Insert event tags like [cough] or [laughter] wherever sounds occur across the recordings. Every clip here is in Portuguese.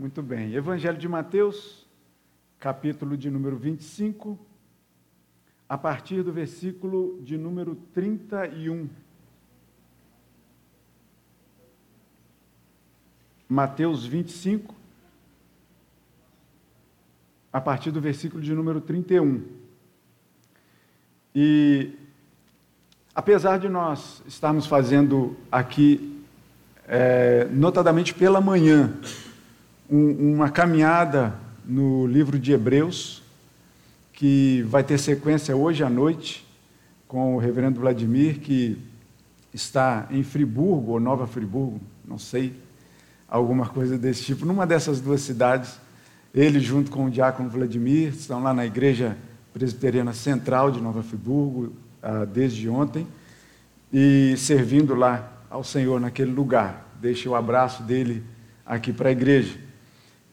Muito bem. Evangelho de Mateus, capítulo de número 25, a partir do versículo de número 31. Mateus 25, a partir do versículo de número 31. E apesar de nós estarmos fazendo aqui, é, notadamente pela manhã, um, uma caminhada no livro de Hebreus, que vai ter sequência hoje à noite, com o reverendo Vladimir, que está em Friburgo, ou Nova Friburgo, não sei, alguma coisa desse tipo, numa dessas duas cidades. Ele, junto com o diácono Vladimir, estão lá na Igreja Presbiteriana Central de Nova Friburgo, ah, desde ontem, e servindo lá ao Senhor naquele lugar. Deixe o abraço dele aqui para a igreja.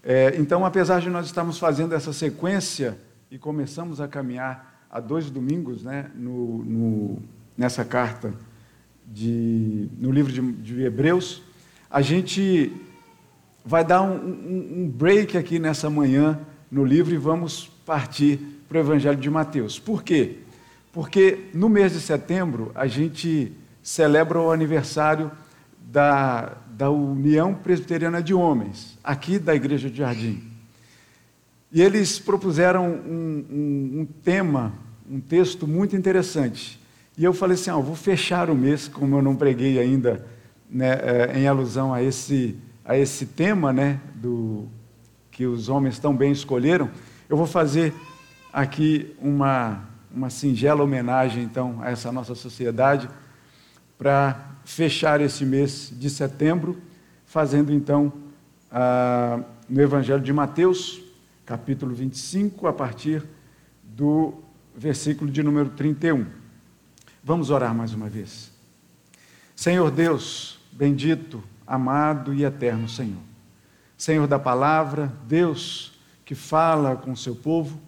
É, então, apesar de nós estarmos fazendo essa sequência e começamos a caminhar há dois domingos né, no, no, nessa carta, de, no livro de, de, Hebreus, a gente vai dar um, um, um break aqui nessa manhã no livro e vamos partir para o Evangelho de Mateus. Por quê? Porque no mês de setembro a gente celebra o aniversário da, da União Presbiteriana de Homens, aqui da Igreja de Jardim. E eles propuseram um, um, um tema, um texto muito interessante. E eu falei assim: ah, vou fechar o mês, como eu não preguei ainda, né, é, em alusão a esse, a esse tema né, do, que os homens tão bem escolheram. Eu vou fazer aqui uma, uma singela homenagem, então, a essa nossa sociedade, para fechar esse mês de setembro, fazendo então ah, no Evangelho de Mateus, capítulo 25, a partir do versículo de número 31. Vamos orar mais uma vez. Senhor Deus, bendito, amado e eterno Senhor. Senhor da palavra, Deus que fala com o seu povo.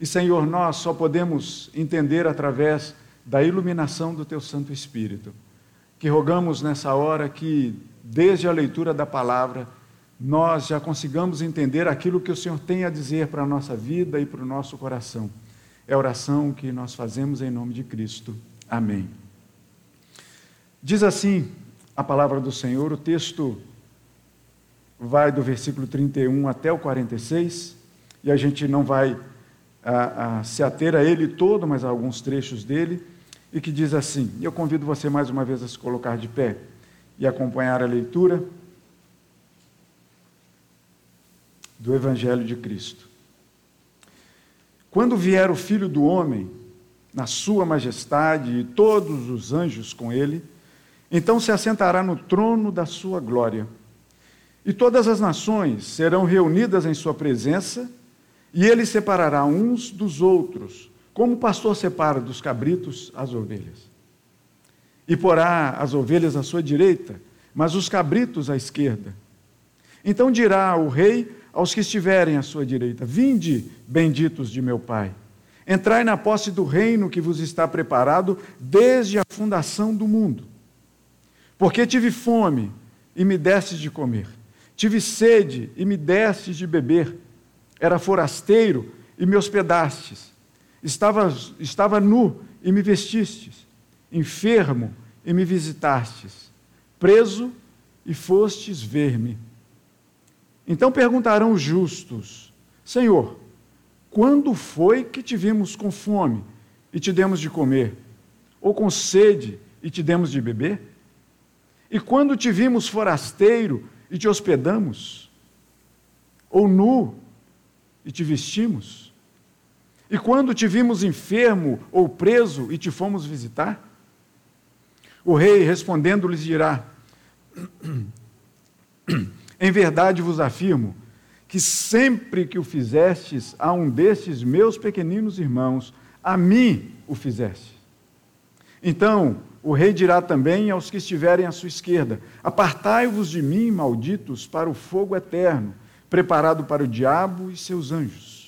E Senhor, nós só podemos entender através da iluminação do teu Santo Espírito que rogamos nessa hora que, desde a leitura da palavra, nós já consigamos entender aquilo que o Senhor tem a dizer para a nossa vida e para o nosso coração. É a oração que nós fazemos em nome de Cristo. Amém. Diz assim a palavra do Senhor, o texto vai do versículo 31 até o 46, e a gente não vai a, a, se ater a ele todo, mas a alguns trechos dele e que diz assim: Eu convido você mais uma vez a se colocar de pé e acompanhar a leitura do Evangelho de Cristo. Quando vier o Filho do Homem, na sua majestade e todos os anjos com ele, então se assentará no trono da sua glória. E todas as nações serão reunidas em sua presença, e ele separará uns dos outros como o pastor separa dos cabritos as ovelhas. E porá as ovelhas à sua direita, mas os cabritos à esquerda. Então dirá o rei aos que estiverem à sua direita: Vinde, benditos de meu Pai. Entrai na posse do reino que vos está preparado desde a fundação do mundo. Porque tive fome e me destes de comer, tive sede e me destes de beber, era forasteiro e me hospedastes Estava, estava nu e me vestistes, enfermo e me visitastes, preso e fostes ver-me. Então perguntarão os justos: Senhor, quando foi que te vimos com fome e te demos de comer? Ou com sede e te demos de beber? E quando te vimos forasteiro e te hospedamos? Ou nu e te vestimos? E quando te vimos enfermo ou preso e te fomos visitar? O rei respondendo lhes dirá: [clears throat] Em verdade vos afirmo que sempre que o fizestes a um destes meus pequeninos irmãos, a mim o fizeste. Então o rei dirá também aos que estiverem à sua esquerda: Apartai-vos de mim, malditos, para o fogo eterno, preparado para o diabo e seus anjos.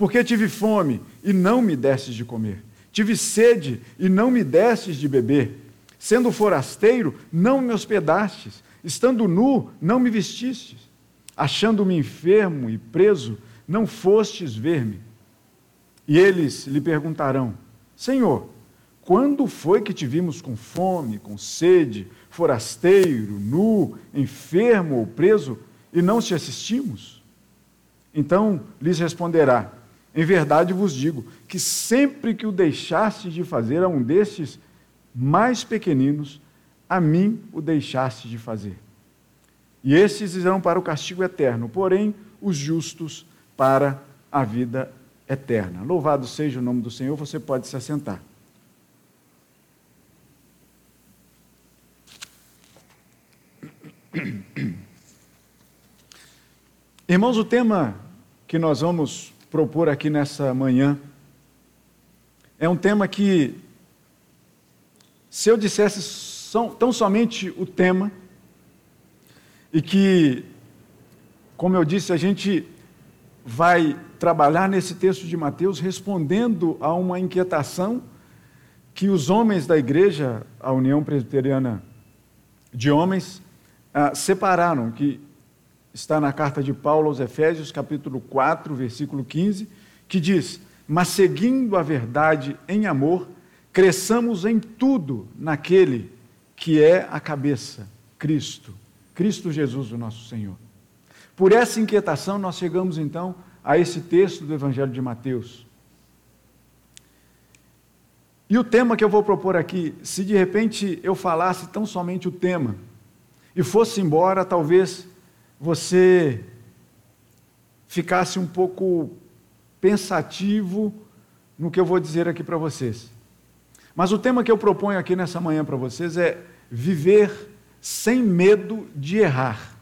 Porque tive fome e não me destes de comer, tive sede e não me destes de beber, sendo forasteiro, não me hospedastes, estando nu, não me vestistes, achando-me enfermo e preso, não fostes ver-me. E eles lhe perguntarão: Senhor, quando foi que te vimos com fome, com sede, forasteiro, nu, enfermo ou preso, e não te assistimos? Então lhes responderá: Em verdade vos digo que sempre que o deixaste de fazer a um destes mais pequeninos, a mim o deixaste de fazer. E esses irão para o castigo eterno, porém os justos para a vida eterna. Louvado seja o nome do Senhor, você pode se assentar. Irmãos, o tema que nós vamos propor aqui nessa manhã. É um tema que, se eu dissesse tão somente o tema, e que, como eu disse, a gente vai trabalhar nesse texto de Mateus respondendo a uma inquietação que os homens da igreja, a União Presbiteriana de Homens, ah, separaram, que está na carta de Paulo aos Efésios, capítulo 4, versículo 15, que diz: Mas seguindo a verdade em amor, cresçamos em tudo naquele que é a cabeça, Cristo. Cristo Jesus, o nosso Senhor. Por essa inquietação, nós chegamos então a esse texto do Evangelho de Mateus. E o tema que eu vou propor aqui, se de repente eu falasse tão somente o tema e fosse embora, talvez você ficasse um pouco pensativo no que eu vou dizer aqui para vocês. Mas o tema que eu proponho aqui nessa manhã para vocês é viver sem medo de errar.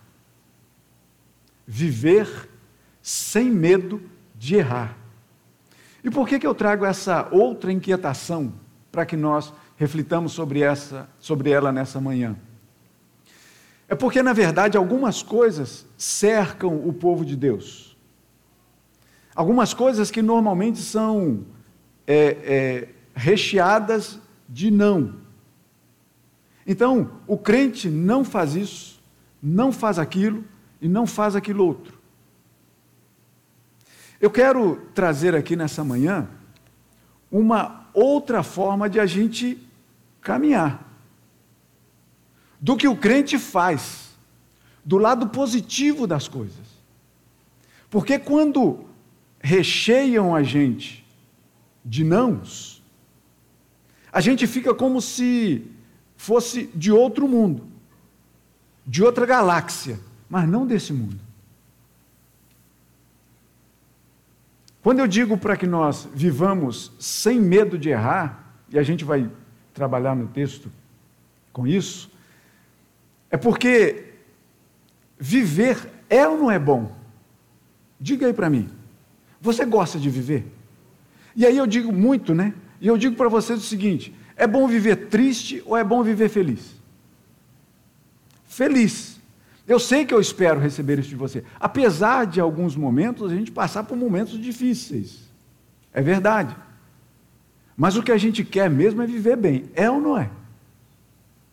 Viver sem medo de errar. E por que, que eu trago essa outra inquietação para que nós reflitamos sobre, essa, sobre ela nessa manhã? É porque, na verdade, algumas coisas cercam o povo de Deus. Algumas coisas que normalmente são é, é, recheadas de não. Então, o crente não faz isso, não faz aquilo e não faz aquilo outro. Eu quero trazer aqui nessa manhã uma outra forma de a gente caminhar. Do que o crente faz, do lado positivo das coisas. Porque quando recheiam a gente de nãos, a gente fica como se fosse de outro mundo, de outra galáxia, mas não desse mundo. Quando eu digo para que nós vivamos sem medo de errar, e a gente vai trabalhar no texto com isso, é porque viver é ou não é bom? Diga aí para mim. Você gosta de viver? E aí eu digo muito, né? E eu digo para vocês o seguinte: é bom viver triste ou é bom viver feliz? Feliz. Eu sei que eu espero receber isso de você. Apesar de alguns momentos a gente passar por momentos difíceis. É verdade. Mas o que a gente quer mesmo é viver bem. É ou não é?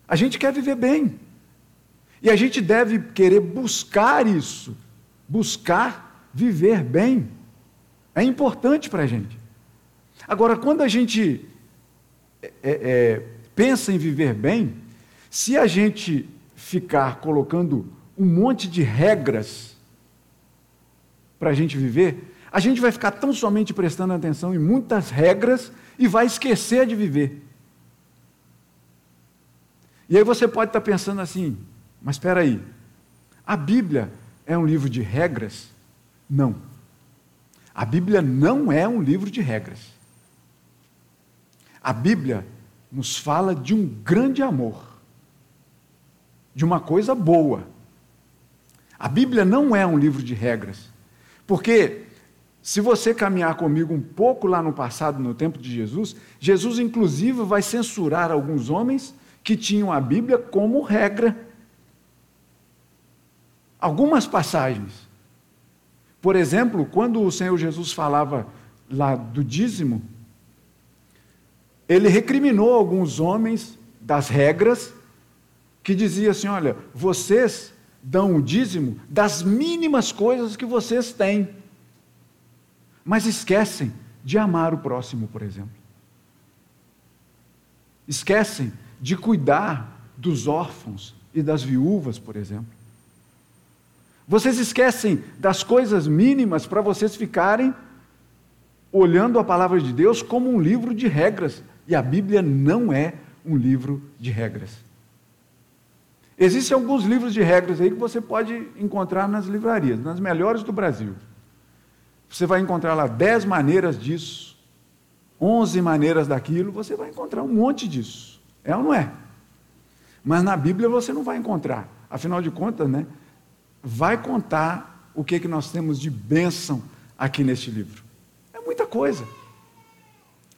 A gente quer viver bem. E a gente deve querer buscar isso. Buscar viver bem. É importante para a gente. Agora, quando a gente é, é, pensa em viver bem, se a gente ficar colocando um monte de regras para a gente viver, a gente vai ficar tão somente prestando atenção em muitas regras e vai esquecer de viver. E aí você pode estar pensando assim, mas espera aí, a Bíblia é um livro de regras? Não. A Bíblia não é um livro de regras. A Bíblia nos fala de um grande amor, de uma coisa boa. A Bíblia não é um livro de regras, porque se você caminhar comigo um pouco lá no passado, no tempo de Jesus, Jesus inclusive vai censurar alguns homens que tinham a Bíblia como regra. Algumas passagens. Por exemplo, quando o Senhor Jesus falava lá do dízimo, ele recriminou alguns homens das regras que dizia assim: olha, vocês dão o dízimo das mínimas coisas que vocês têm, mas esquecem de amar o próximo, por exemplo. Esquecem de cuidar dos órfãos e das viúvas, por exemplo. Vocês esquecem das coisas mínimas para vocês ficarem olhando a palavra de Deus como um livro de regras. E a Bíblia não é um livro de regras. Existem alguns livros de regras aí que você pode encontrar nas livrarias, nas melhores do Brasil. Você vai encontrar lá dez maneiras disso, onze maneiras daquilo, você vai encontrar um monte disso. É ou não é? Mas na Bíblia você não vai encontrar. Afinal de contas, né? Vai contar o que, que nós temos de bênção aqui neste livro. É muita coisa.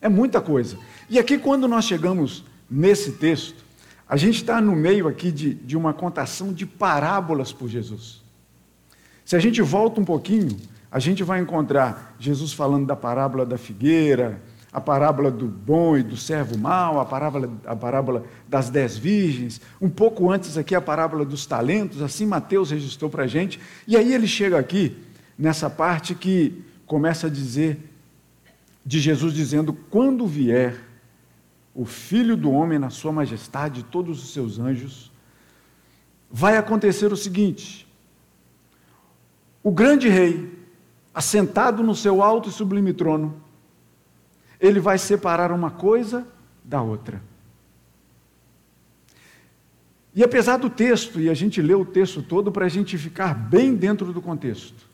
É muita coisa. E aqui, quando nós chegamos nesse texto, a gente está no meio aqui de, de uma contação de parábolas por Jesus. Se a gente volta um pouquinho, a gente vai encontrar Jesus falando da parábola da figueira, a parábola do bom e do servo mau, a parábola, a parábola das dez virgens, um pouco antes aqui a parábola dos talentos, assim Mateus registrou para a gente, e aí ele chega aqui, nessa parte que começa a dizer, de Jesus dizendo: quando vier o Filho do Homem na sua majestade, todos os seus anjos, vai acontecer o seguinte: o grande rei, assentado no seu alto e sublime trono, ele vai separar uma coisa da outra. E apesar do texto, e a gente lê o texto todo para a gente ficar bem dentro do contexto,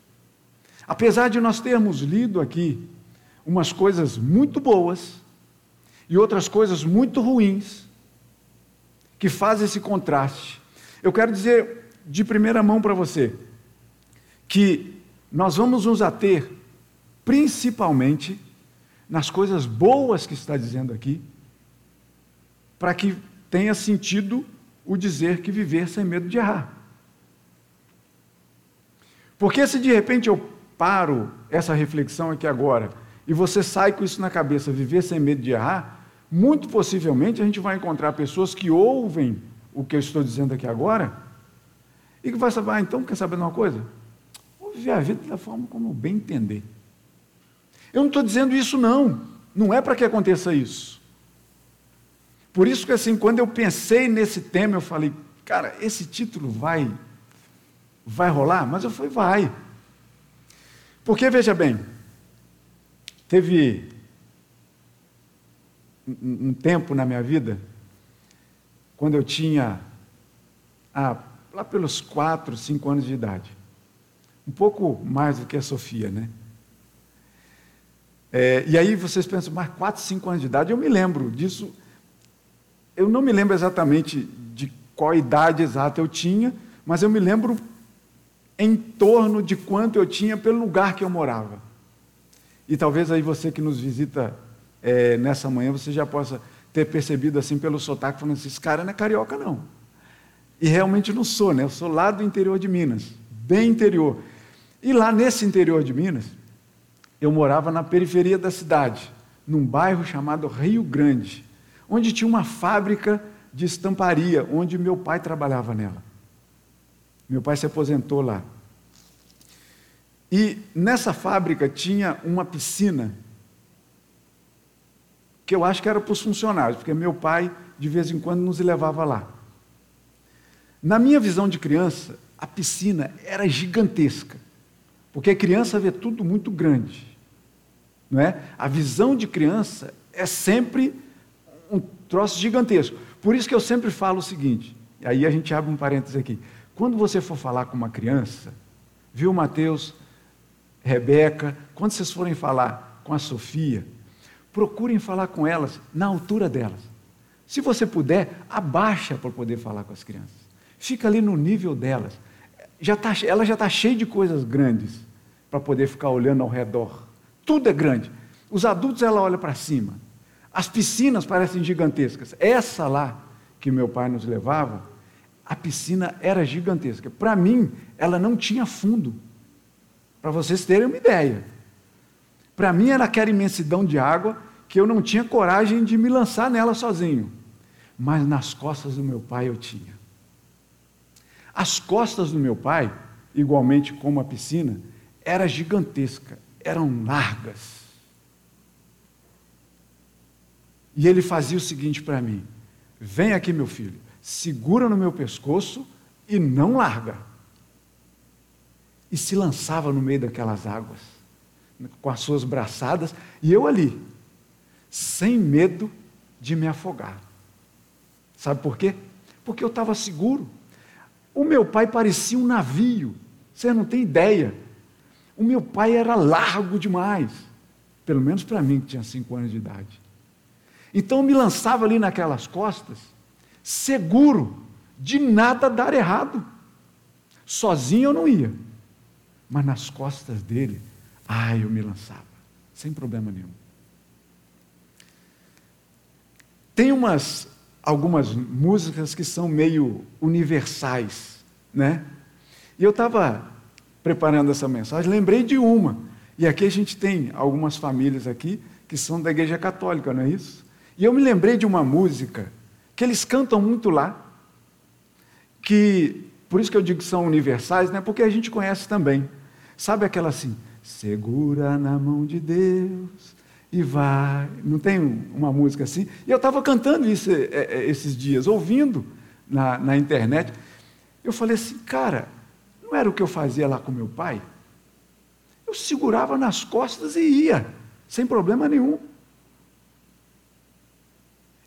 apesar de nós termos lido aqui umas coisas muito boas e outras coisas muito ruins, que fazem esse contraste, eu quero dizer de primeira mão para você que nós vamos nos ater principalmente nas coisas boas que está dizendo aqui, para que tenha sentido o dizer que viver sem medo de errar. Porque se de repente eu paro essa reflexão aqui agora e você sai com isso na cabeça, viver sem medo de errar, muito possivelmente a gente vai encontrar pessoas que ouvem o que eu estou dizendo aqui agora e que vai saber, ah, então quer saber de uma coisa? Vou viver a vida da forma como eu bem entender. Eu não estou dizendo isso, não. Não é para que aconteça isso. Por isso que, assim, quando eu pensei nesse tema, eu falei, cara, esse título vai, vai rolar? Mas eu falei, vai. Porque, veja bem, teve um, tempo na minha vida, quando eu tinha, ah, lá pelos quatro, cinco anos de idade, um pouco mais do que a Sofia, né? É, e aí vocês pensam, mas 4, 5 anos de idade, eu me lembro disso. Eu não me lembro exatamente de qual idade exata eu tinha, mas eu me lembro em torno de quanto eu tinha pelo lugar que eu morava. E talvez aí você que nos visita é, nessa manhã, você já possa ter percebido assim pelo sotaque, falando assim, esse cara não é carioca não. E realmente não sou, né? Eu sou lá do interior de Minas, bem interior. E lá nesse interior de Minas, eu morava na periferia da cidade, num bairro chamado Rio Grande, onde tinha uma fábrica de estamparia, onde meu pai trabalhava nela. Meu pai se aposentou lá. E nessa fábrica tinha uma piscina, que eu acho que era para os funcionários, porque meu pai de vez em quando nos levava lá. Na minha visão de criança, a piscina era gigantesca. Porque a criança vê tudo muito grande. Não é? A visão de criança é sempre um troço gigantesco. Por isso que eu sempre falo o seguinte, aí a gente abre um parênteses aqui. Quando você for falar com uma criança, viu Mateus, Rebeca, quando vocês forem falar com a Sofia, procurem falar com elas na altura delas. Se você puder, abaixa para poder falar com as crianças. Fica ali no nível delas. Já tá, ela já está cheia de coisas grandes para poder ficar olhando ao redor. Tudo é grande. Os adultos ela olha para cima. As piscinas parecem gigantescas. Essa lá que meu pai nos levava, a piscina era gigantesca. Para mim, ela não tinha fundo. Para vocês terem uma ideia. Para mim era aquela imensidão de água que eu não tinha coragem de me lançar nela sozinho. Mas nas costas do meu pai eu tinha. As costas do meu pai, igualmente como a piscina, era gigantesca, eram largas. E ele fazia o seguinte para mim: Vem aqui, meu filho, segura no meu pescoço e não larga. E se lançava no meio daquelas águas, com as suas braçadas, e eu ali, sem medo de me afogar. Sabe por quê? Porque eu estava seguro. O meu pai parecia um navio, você não tem ideia. O meu pai era largo demais, pelo menos para mim que tinha cinco anos de idade. Então eu me lançava ali naquelas costas, seguro de nada dar errado. Sozinho eu não ia, mas nas costas dele, ai, eu me lançava, sem problema nenhum. Tem umas algumas músicas que são meio universais, né? E eu estava preparando essa mensagem, lembrei de uma. E aqui a gente tem algumas famílias aqui que são da Igreja Católica, não é isso? E eu me lembrei de uma música que eles cantam muito lá, que, por isso que eu digo que são universais, né? porque a gente conhece também. Sabe aquela assim, segura na mão de Deus e vai. Não tem uma música assim? E eu estava cantando isso é, é, esses dias, ouvindo na, na internet. Eu falei assim, cara, não era o que eu fazia lá com meu pai? Eu segurava nas costas e ia, sem problema nenhum.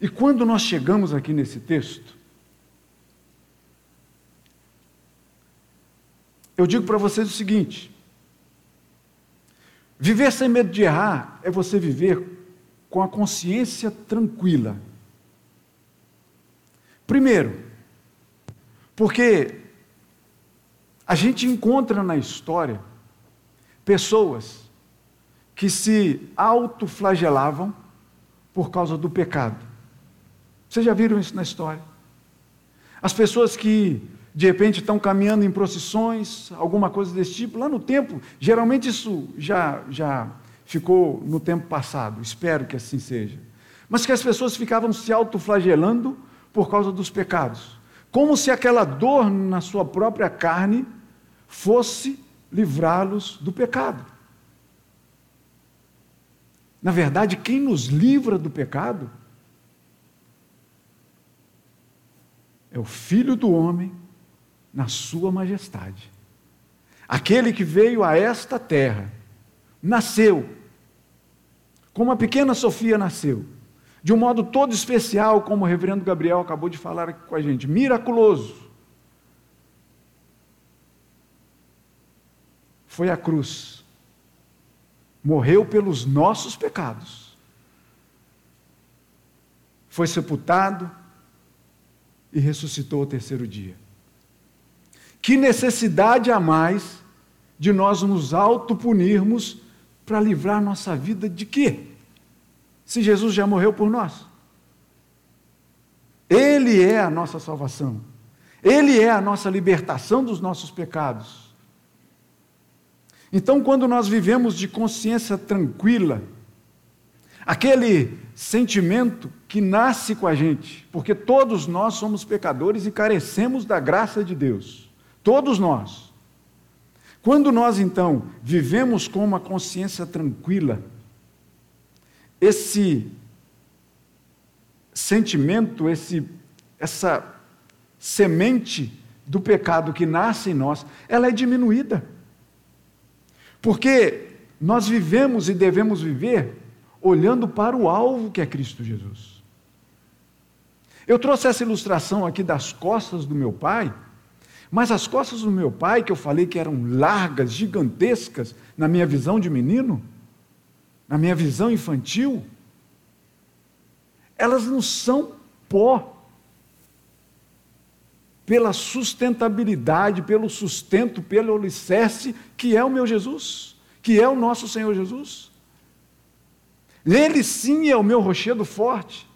E quando nós chegamos aqui nesse texto, eu digo para vocês o seguinte: viver sem medo de errar é você viver com a consciência tranquila. Primeiro, porque a gente encontra na história pessoas que se autoflagelavam por causa do pecado. Vocês já viram isso na história? As pessoas que de repente estão caminhando em procissões, alguma coisa desse tipo, lá no tempo, geralmente isso já, já ficou no tempo passado, espero que assim seja. Mas que as pessoas ficavam se autoflagelando por causa dos pecados, como se aquela dor na sua própria carne fosse livrá-los do pecado. Na verdade, quem nos livra do pecado é o Filho do Homem na Sua majestade. Aquele que veio a esta terra, nasceu, como a pequena Sofia nasceu, de um modo todo especial, como o reverendo Gabriel acabou de falar aqui com a gente, miraculoso. Foi a cruz, morreu pelos nossos pecados, foi sepultado, e ressuscitou ao terceiro dia. Que necessidade há mais de nós nos autopunirmos para livrar nossa vida de quê? Se Jesus já morreu por nós. Ele é a nossa salvação. Ele é a nossa libertação dos nossos pecados. Então, quando nós vivemos de consciência tranquila, aquele sentimento que nasce com a gente, porque todos nós somos pecadores e carecemos da graça de Deus. Todos nós. Quando nós então vivemos com uma consciência tranquila, esse sentimento, esse, essa semente do pecado que nasce em nós, ela é diminuída. Porque nós vivemos e devemos viver olhando para o alvo que é Cristo Jesus. Eu trouxe essa ilustração aqui das costas do meu pai, mas as costas do meu pai, que eu falei que eram largas, gigantescas, na minha visão de menino, na minha visão infantil, elas não são pó. Pela sustentabilidade, pelo sustento, pelo alicerce que é o meu Jesus, que é o nosso Senhor Jesus. Nele sim é o meu rochedo forte.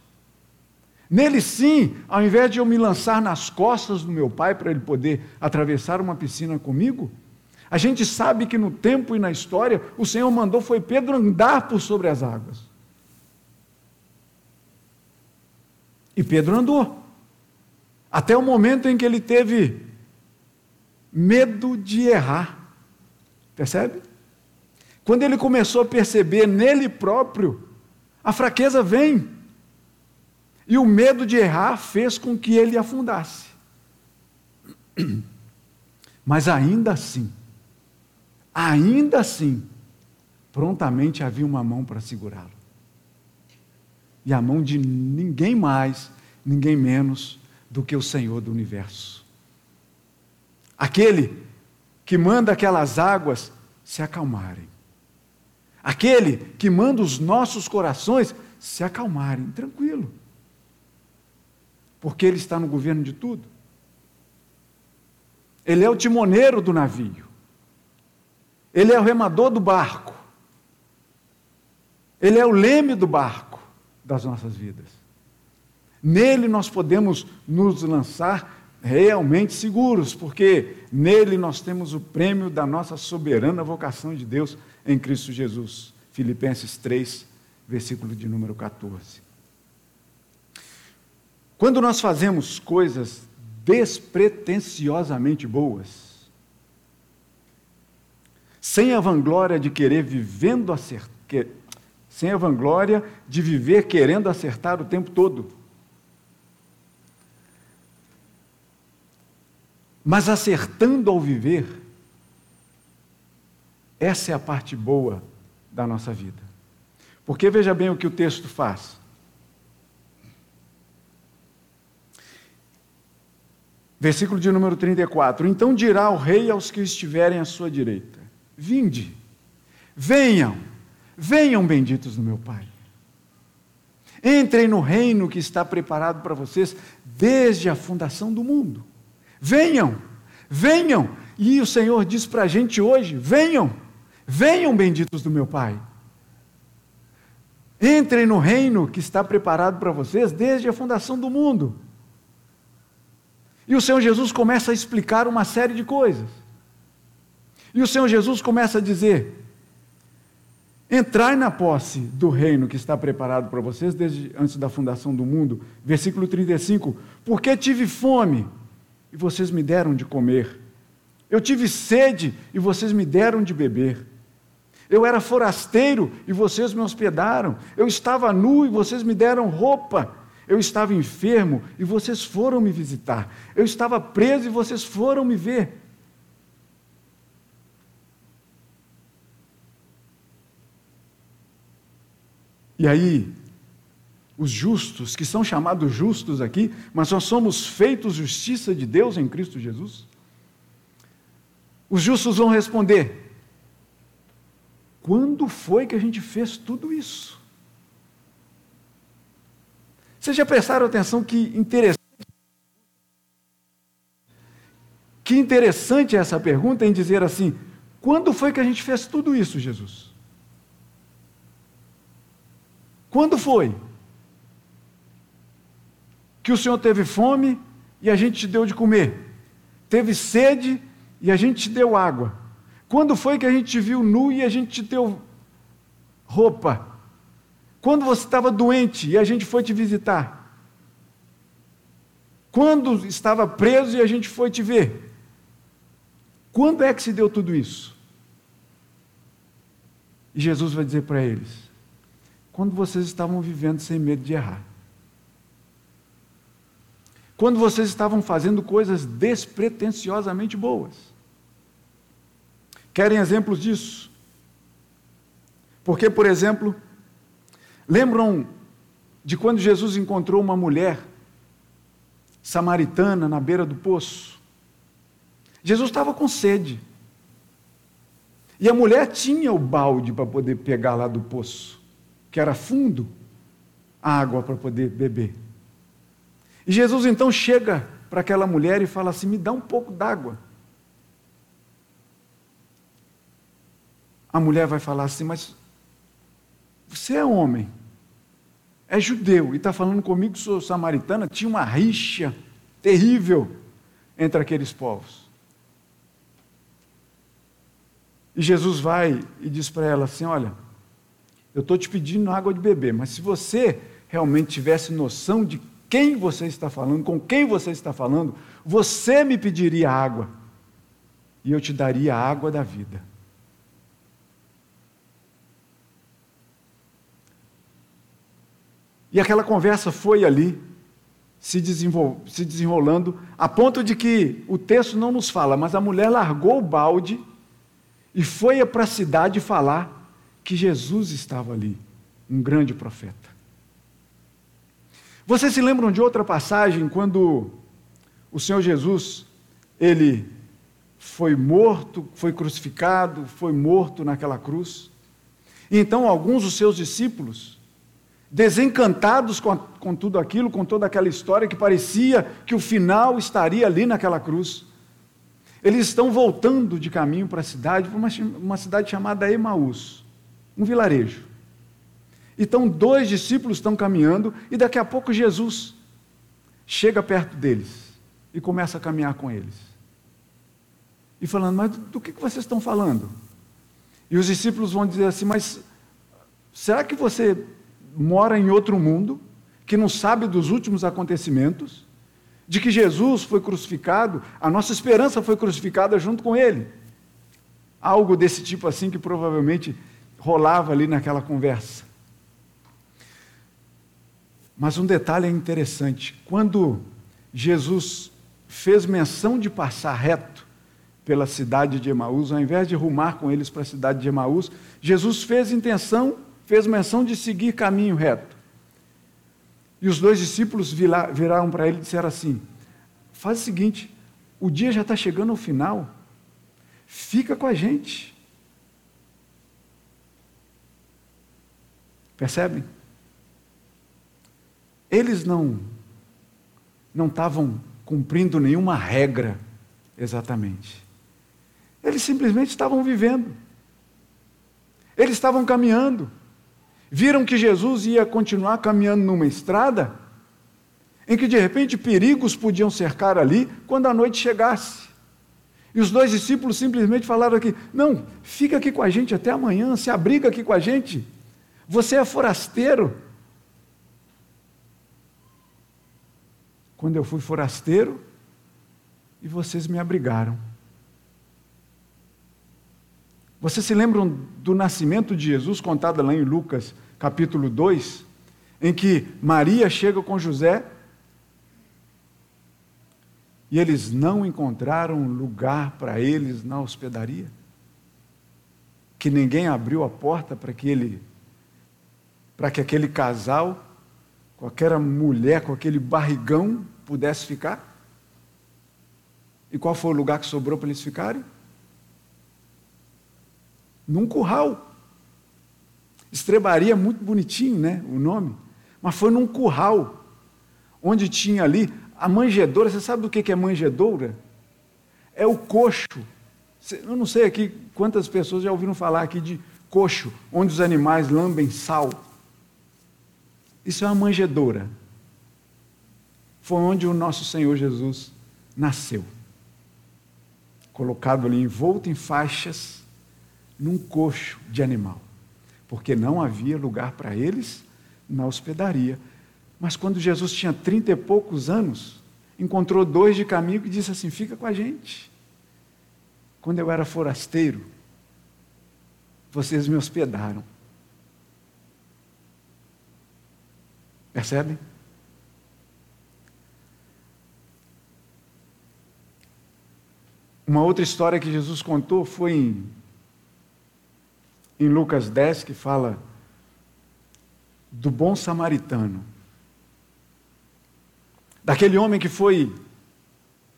Nele sim, ao invés de eu me lançar nas costas do meu pai para ele poder atravessar uma piscina comigo, a gente sabe que no tempo e na história o Senhor mandou foi Pedro andar por sobre as águas. E Pedro andou. Até o momento em que ele teve medo de errar. Percebe? Quando ele começou a perceber nele próprio, a fraqueza vem. E o medo de errar fez com que ele afundasse. [clears throat] Mas ainda assim, ainda assim, prontamente havia uma mão para segurá-lo. E a mão de ninguém mais, ninguém menos do que o Senhor do universo. Aquele que manda aquelas águas se acalmarem. Aquele que manda os nossos corações se acalmarem, tranquilo. Porque Ele está no governo de tudo. Ele é o timoneiro do navio. Ele é o remador do barco. Ele é o leme do barco das nossas vidas. Nele nós podemos nos lançar realmente seguros, porque nele nós temos o prêmio da nossa soberana vocação de Deus em Cristo Jesus. Filipenses 3, versículo de número 14. Quando nós fazemos coisas despretensiosamente boas, sem a vanglória de querer vivendo acertar, sem a vanglória de viver querendo acertar o tempo todo. Mas acertando ao viver, essa é a parte boa da nossa vida. Porque veja bem o que o texto faz. Versículo de número 34: Então dirá o rei aos que estiverem à sua direita: Vinde, venham, venham benditos do meu Pai. Entrem no reino que está preparado para vocês desde a fundação do mundo. Venham, venham. E o Senhor diz para a gente hoje: venham, venham benditos do meu Pai. Entrem no reino que está preparado para vocês desde a fundação do mundo. E o Senhor Jesus começa a explicar uma série de coisas. E o Senhor Jesus começa a dizer: Entrai na posse do reino que está preparado para vocês desde antes da fundação do mundo. Versículo 35: Porque tive fome e vocês me deram de comer. Eu tive sede e vocês me deram de beber. Eu era forasteiro e vocês me hospedaram. Eu estava nu e vocês me deram roupa. Eu estava enfermo e vocês foram me visitar. Eu estava preso e vocês foram me ver. E aí, os justos, que são chamados justos aqui, mas nós somos feitos justiça de Deus em Cristo Jesus. Os justos vão responder: quando foi que a gente fez tudo isso? Vocês já prestaram atenção que interessante? Que interessante essa pergunta em dizer assim: quando foi que a gente fez tudo isso, Jesus? Quando foi? Que o Senhor teve fome e a gente te deu de comer, teve sede e a gente te deu água. Quando foi que a gente te viu nu e a gente te deu roupa? Quando você estava doente e a gente foi te visitar? Quando estava preso e a gente foi te ver? Quando é que se deu tudo isso? E Jesus vai dizer para eles: quando vocês estavam vivendo sem medo de errar. Quando vocês estavam fazendo coisas despretensiosamente boas. Querem exemplos disso? Porque, por exemplo, Lembram de quando Jesus encontrou uma mulher samaritana na beira do poço? Jesus estava com sede. E a mulher tinha o balde para poder pegar lá do poço, que era fundo, água para poder beber. E Jesus então chega para aquela mulher e fala assim: Me dá um pouco d'água. A mulher vai falar assim: Mas você é homem, é judeu e está falando comigo, sou samaritana. Tinha uma rixa terrível entre aqueles povos. E Jesus vai e diz para ela assim: Olha, eu estou te pedindo água de beber, mas se você realmente tivesse noção de quem você está falando, com quem você está falando, você me pediria água e eu te daria a água da vida. E aquela conversa foi ali, se, se desenrolando, a ponto de que o texto não nos fala, mas a mulher largou o balde e foi para a cidade falar que Jesus estava ali, um grande profeta. Vocês se lembram de outra passagem quando o Senhor Jesus, ele foi morto, foi crucificado, foi morto naquela cruz. E então alguns dos seus discípulos desencantados com, a, com tudo aquilo, com toda aquela história que parecia que o final estaria ali naquela cruz. Eles estão voltando de caminho para a cidade, para uma, uma cidade chamada Emaús, um vilarejo. Então, dois discípulos estão caminhando e daqui a pouco Jesus chega perto deles e começa a caminhar com eles. E falando, mas do que vocês estão falando? E os discípulos vão dizer assim, mas será que você mora em outro mundo, que não sabe dos últimos acontecimentos, de que Jesus foi crucificado, a nossa esperança foi crucificada junto com ele. Algo desse tipo assim que provavelmente rolava ali naquela conversa. Mas um detalhe é interessante: quando Jesus fez menção de passar reto pela cidade de Emaús, ao invés de rumar com eles para a cidade de Emaús, Jesus fez intenção fez menção de seguir caminho reto. E os dois discípulos viraram para ele e disseram assim: Faz o seguinte, o dia já está chegando ao final, fica com a gente. Percebem? Eles não não estavam cumprindo nenhuma regra exatamente. Eles simplesmente estavam vivendo. Eles estavam caminhando viram que Jesus ia continuar caminhando numa estrada em que de repente perigos podiam cercar ali quando a noite chegasse. E os dois discípulos simplesmente falaram aqui: Não, fica aqui com a gente até amanhã, se abriga aqui com a gente. Você é forasteiro. Quando eu fui forasteiro, e vocês me abrigaram. Vocês se lembram do nascimento de Jesus, contado lá em Lucas, capítulo 2, em que Maria chega com José e eles não encontraram lugar para eles na hospedaria? Que ninguém abriu a porta para que ele para que aquele casal, aquela mulher, com aquele barrigão pudesse ficar? E qual foi o lugar que sobrou para eles ficarem? num curral. Estrebaria muito bonitinho, né? O nome. Mas foi num curral, onde tinha ali a manjedoura. Você sabe do que é manjedoura? É o coxo. Eu não sei aqui quantas pessoas já ouviram falar aqui de coxo, onde os animais lambem sal. Isso é uma manjedoura. Foi onde o nosso Senhor Jesus nasceu. Colocado ali envolto em faixas num coxo de animal, porque não havia lugar para eles na hospedaria. Mas quando Jesus tinha trinta e poucos anos, encontrou dois de caminho e disse assim: Fica com a gente. Quando eu era forasteiro, vocês me hospedaram. Percebem? Uma outra história que Jesus contou foi em em Lucas 10 que fala do bom samaritano. Daquele homem que foi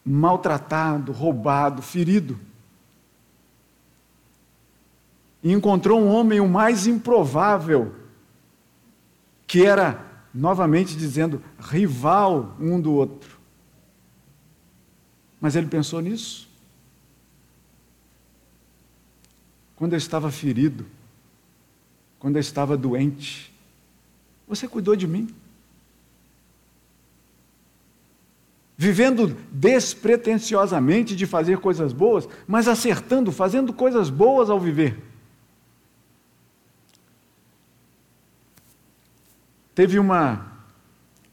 maltratado, roubado, ferido. E encontrou um homem o mais improvável, que era, novamente dizendo, rival um do outro. Mas ele pensou nisso. Quando eu estava ferido, quando eu estava doente, você cuidou de mim. Vivendo despretensiosamente de fazer coisas boas, mas acertando, fazendo coisas boas ao viver. Teve uma,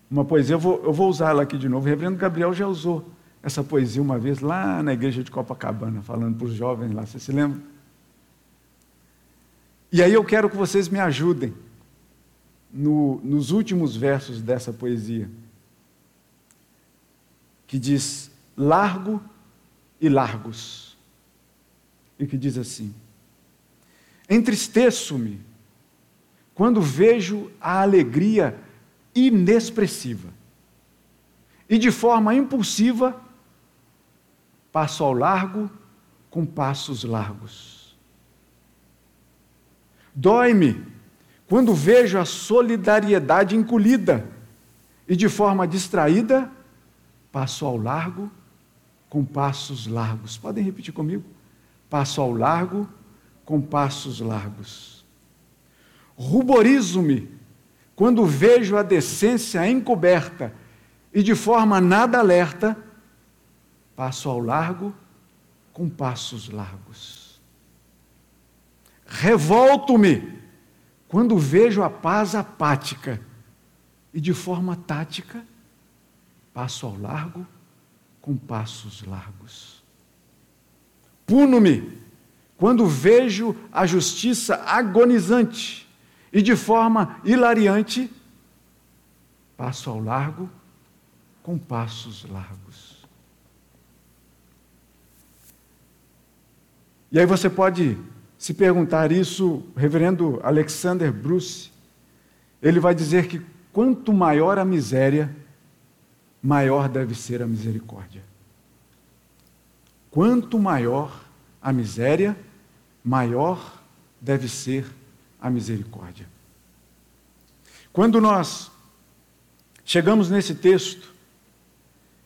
uma poesia, eu vou, eu vou usá-la aqui de novo, o reverendo Gabriel já usou essa poesia uma vez lá na igreja de Copacabana, falando para os jovens lá. Você se lembra? E aí eu quero que vocês me ajudem no, nos últimos versos dessa poesia, que diz largo e largos, e que diz assim: Entristeço-me quando vejo a alegria inexpressiva e de forma impulsiva passo ao largo com passos largos. Dói-me quando vejo a solidariedade encolhida e de forma distraída passo ao largo com passos largos. Podem repetir comigo? Passo ao largo com passos largos. Ruborizo-me quando vejo a decência encoberta e de forma nada alerta passo ao largo com passos largos. Revolto-me quando vejo a paz apática e de forma tática passo ao largo com passos largos. Puno-me quando vejo a justiça agonizante e de forma hilariante passo ao largo com passos largos. E aí você pode se perguntar isso, reverendo Alexander Bruce, ele vai dizer que quanto maior a miséria, maior deve ser a misericórdia. Quanto maior a miséria, maior deve ser a misericórdia. Quando nós chegamos nesse texto,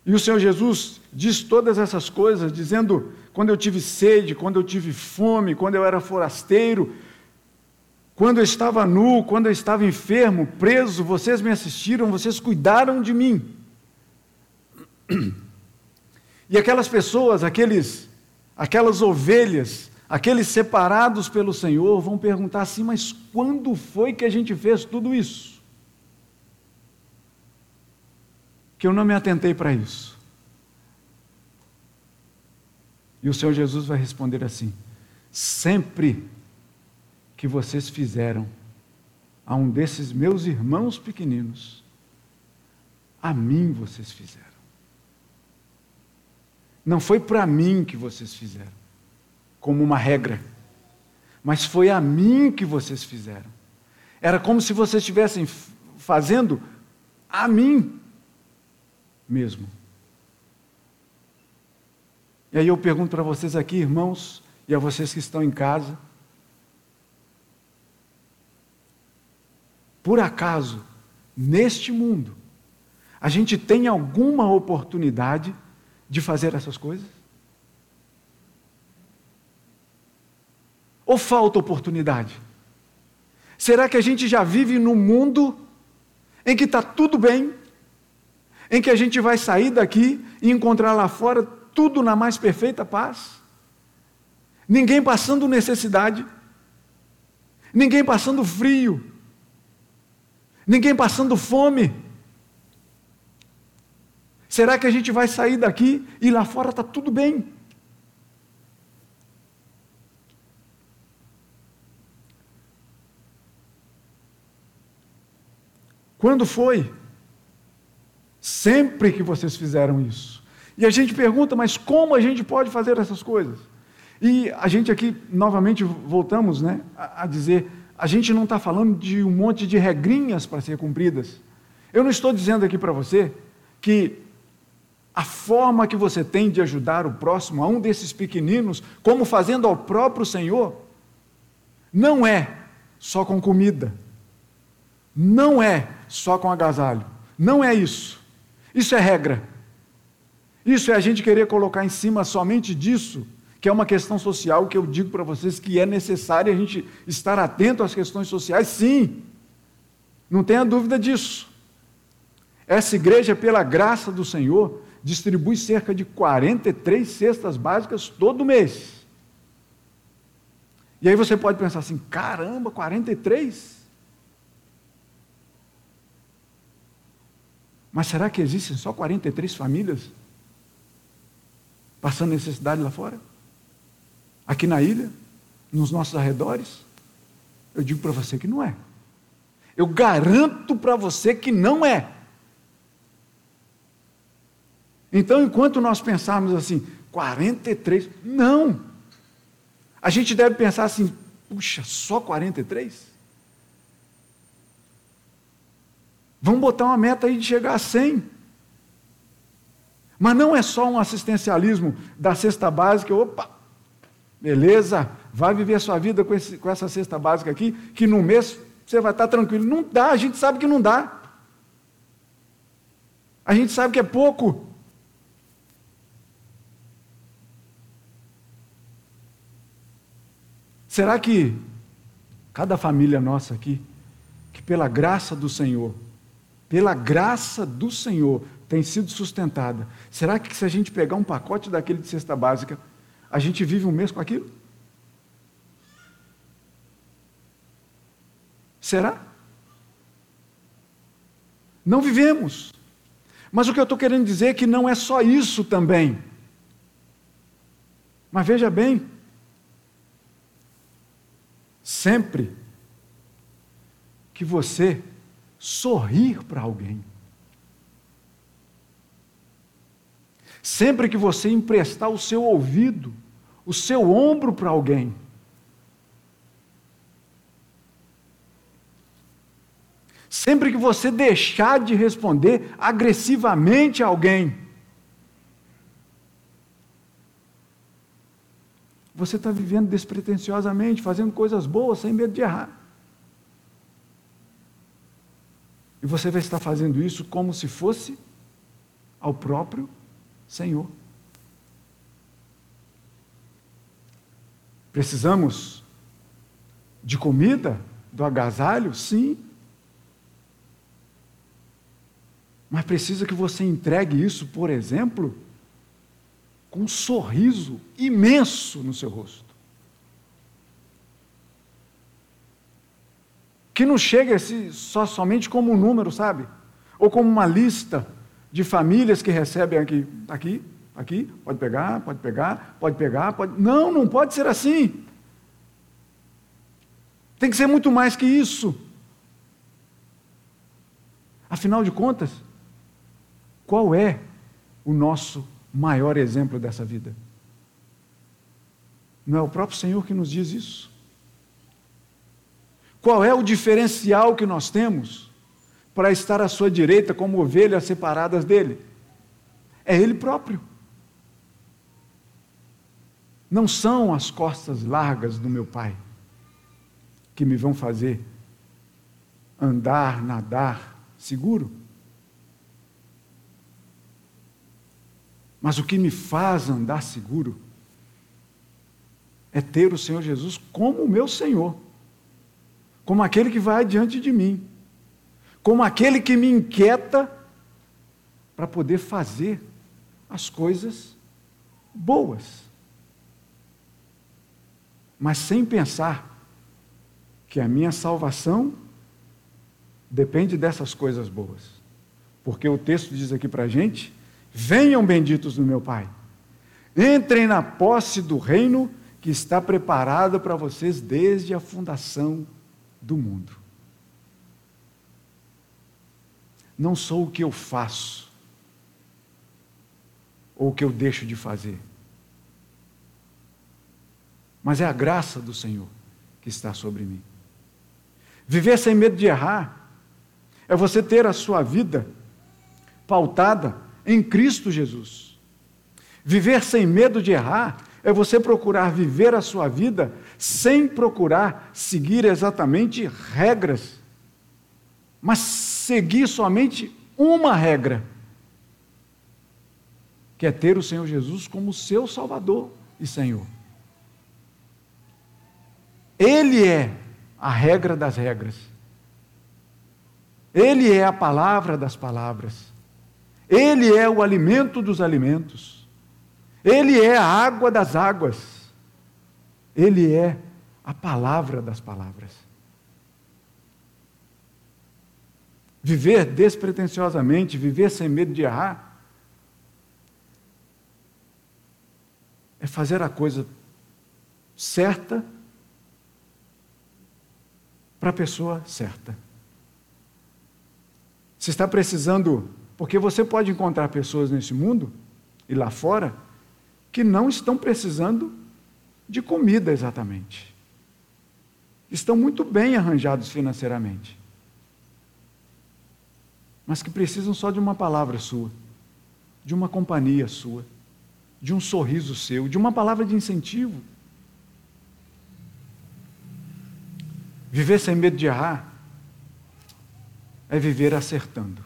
e o Senhor Jesus diz todas essas coisas, dizendo: quando eu tive sede, quando eu tive fome, quando eu era forasteiro, quando eu estava nu, quando eu estava enfermo, preso, vocês me assistiram, vocês cuidaram de mim. [clears throat] E aquelas pessoas, aqueles, aquelas ovelhas, aqueles separados pelo Senhor, vão perguntar assim: mas quando foi que a gente fez tudo isso? Que eu não me atentei para isso. E o Senhor Jesus vai responder assim: sempre que vocês fizeram a um desses meus irmãos pequeninos, a mim vocês fizeram. Não foi para mim que vocês fizeram, como uma regra, mas foi a mim que vocês fizeram. Era como se vocês estivessem fazendo a mim mesmo. E aí eu pergunto para vocês aqui, irmãos, e a vocês que estão em casa: por acaso, neste mundo, a gente tem alguma oportunidade de fazer essas coisas? Ou falta oportunidade? Será que a gente já vive num mundo em que está tudo bem, em que a gente vai sair daqui e encontrar lá fora tudo na mais perfeita paz. Ninguém passando necessidade, ninguém passando frio, ninguém passando fome. Será que a gente vai sair daqui e lá fora está tudo bem? Quando foi Sempre que vocês fizeram isso. E a gente pergunta, mas como a gente pode fazer essas coisas? E a gente aqui, novamente, voltamos né, a, a dizer: a gente não está falando de um monte de regrinhas para ser cumpridas. Eu não estou dizendo aqui para você que a forma que você tem de ajudar o próximo, a um desses pequeninos, como fazendo ao próprio Senhor, não é só com comida, não é só com agasalho, não é isso. Isso é regra. Isso é a gente querer colocar em cima somente disso, que é uma questão social que eu digo para vocês que é necessário a gente estar atento às questões sociais, sim. Não tenha dúvida disso. Essa igreja, pela graça do Senhor, distribui cerca de 43 cestas básicas todo mês. E aí você pode pensar assim: caramba, 43? Mas será que existem só 43 famílias passando necessidade lá fora? Aqui na ilha? Nos nossos arredores? Eu digo para você que não é. Eu garanto para você que não é. Então, enquanto nós pensarmos assim, 43, não. A gente deve pensar assim, puxa, só 43? Vamos botar uma meta aí de chegar a 100. Mas não é só um assistencialismo da cesta básica, opa, beleza, vai viver a sua vida com, esse, com essa cesta básica aqui, que no mês você vai estar tranquilo. Não dá, a gente sabe que não dá. A gente sabe que é pouco. Será que cada família nossa aqui, que pela graça do Senhor, pela graça do Senhor, tem sido sustentada. Será que se a gente pegar um pacote daquele de cesta básica, a gente vive um mês com aquilo? Será? Não vivemos. Mas o que eu estou querendo dizer é que não é só isso também. Mas veja bem, sempre que você sorrir para alguém. Sempre que você emprestar o seu ouvido, o seu ombro para alguém, sempre que você deixar de responder agressivamente a alguém, você está vivendo despretensiosamente, fazendo coisas boas sem medo de errar. E você vai estar fazendo isso como se fosse ao próprio Senhor. Precisamos de comida, do agasalho? Sim. Mas precisa que você entregue isso, por exemplo, com um sorriso imenso no seu rosto. Que não chega só somente como um número, sabe? Ou como uma lista de famílias que recebem aqui, aqui, aqui, pode pegar, pode pegar, pode pegar, pode. Não, não pode ser assim. Tem que ser muito mais que isso. Afinal de contas, qual é o nosso maior exemplo dessa vida? Não é o próprio Senhor que nos diz isso? Qual é o diferencial que nós temos para estar à sua direita como ovelhas separadas dele? É ele próprio. Não são as costas largas do meu pai que me vão fazer andar, nadar seguro. Mas o que me faz andar seguro é ter o Senhor Jesus como o meu Senhor como aquele que vai adiante de mim, como aquele que me inquieta para poder fazer as coisas boas. Mas sem pensar que a minha salvação depende dessas coisas boas. Porque o texto diz aqui para a gente: venham benditos do meu Pai, entrem na posse do reino que está preparado para vocês desde a fundação do mundo. Não sou o que eu faço ou o que eu deixo de fazer, mas é a graça do Senhor que está sobre mim. Viver sem medo de errar é você ter a sua vida pautada em Cristo Jesus. Viver sem medo de errar é você procurar viver a sua vida sem procurar seguir exatamente regras, mas seguir somente uma regra, que é ter o Senhor Jesus como seu Salvador e Senhor. Ele é a regra das regras. Ele é a palavra das palavras. Ele é o alimento dos alimentos. Ele é a água das águas. Ele é a palavra das palavras. Viver despretensiosamente, viver sem medo de errar, é fazer a coisa certa para a pessoa certa. Você está precisando, porque você pode encontrar pessoas nesse mundo e lá fora que não estão precisando de comida exatamente. Estão muito bem arranjados financeiramente. Mas que precisam só de uma palavra sua, de uma companhia sua, de um sorriso seu, de uma palavra de incentivo. Viver sem medo de errar é viver acertando.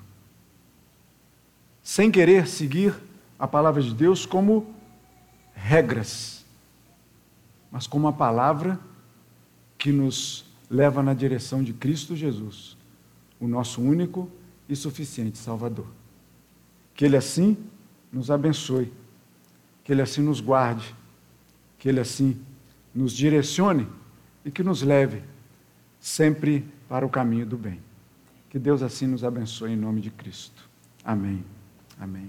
Sem querer seguir a palavra de Deus como regras, mas como a palavra que nos leva na direção de Cristo Jesus, o nosso único e suficiente Salvador. Que Ele assim nos abençoe, que Ele assim nos guarde, que Ele assim nos direcione e que nos leve sempre para o caminho do bem. Que Deus assim nos abençoe em nome de Cristo. Amém. Amém.